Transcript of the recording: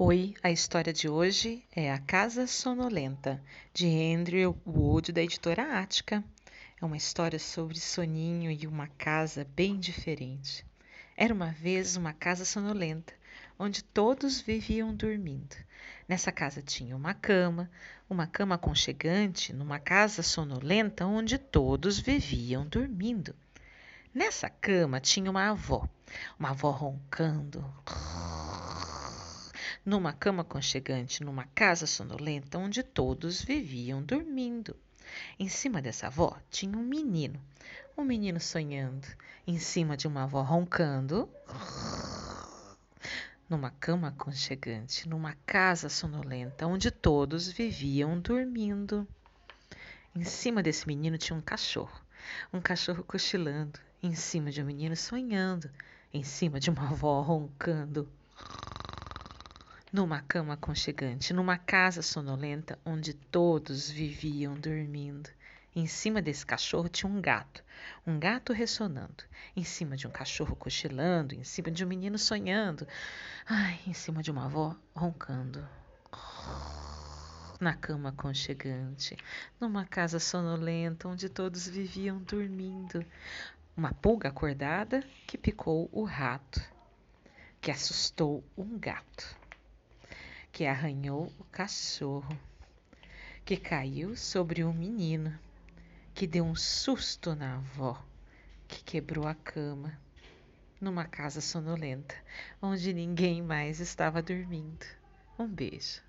Oi, a história de hoje é A Casa Sonolenta, de Andrew Wood, da editora Ática. É uma história sobre soninho e uma casa bem diferente. Era uma vez uma casa sonolenta, onde todos viviam dormindo. Nessa casa tinha uma cama, uma cama aconchegante, numa casa sonolenta onde todos viviam dormindo. Nessa cama tinha uma avó, uma avó roncando numa cama aconchegante, numa casa sonolenta onde todos viviam dormindo. Em cima dessa avó tinha um menino, um menino sonhando, em cima de uma avó roncando. Numa cama aconchegante, numa casa sonolenta onde todos viviam dormindo. Em cima desse menino tinha um cachorro, um cachorro cochilando, em cima de um menino sonhando, em cima de uma avó roncando numa cama aconchegante, numa casa sonolenta onde todos viviam dormindo. Em cima desse cachorro tinha um gato, um gato ressonando. Em cima de um cachorro cochilando, em cima de um menino sonhando. Ai, em cima de uma avó roncando. Na cama aconchegante, numa casa sonolenta onde todos viviam dormindo. Uma pulga acordada que picou o rato, que assustou um gato que arranhou o cachorro, que caiu sobre um menino, que deu um susto na avó, que quebrou a cama numa casa sonolenta, onde ninguém mais estava dormindo. Um beijo.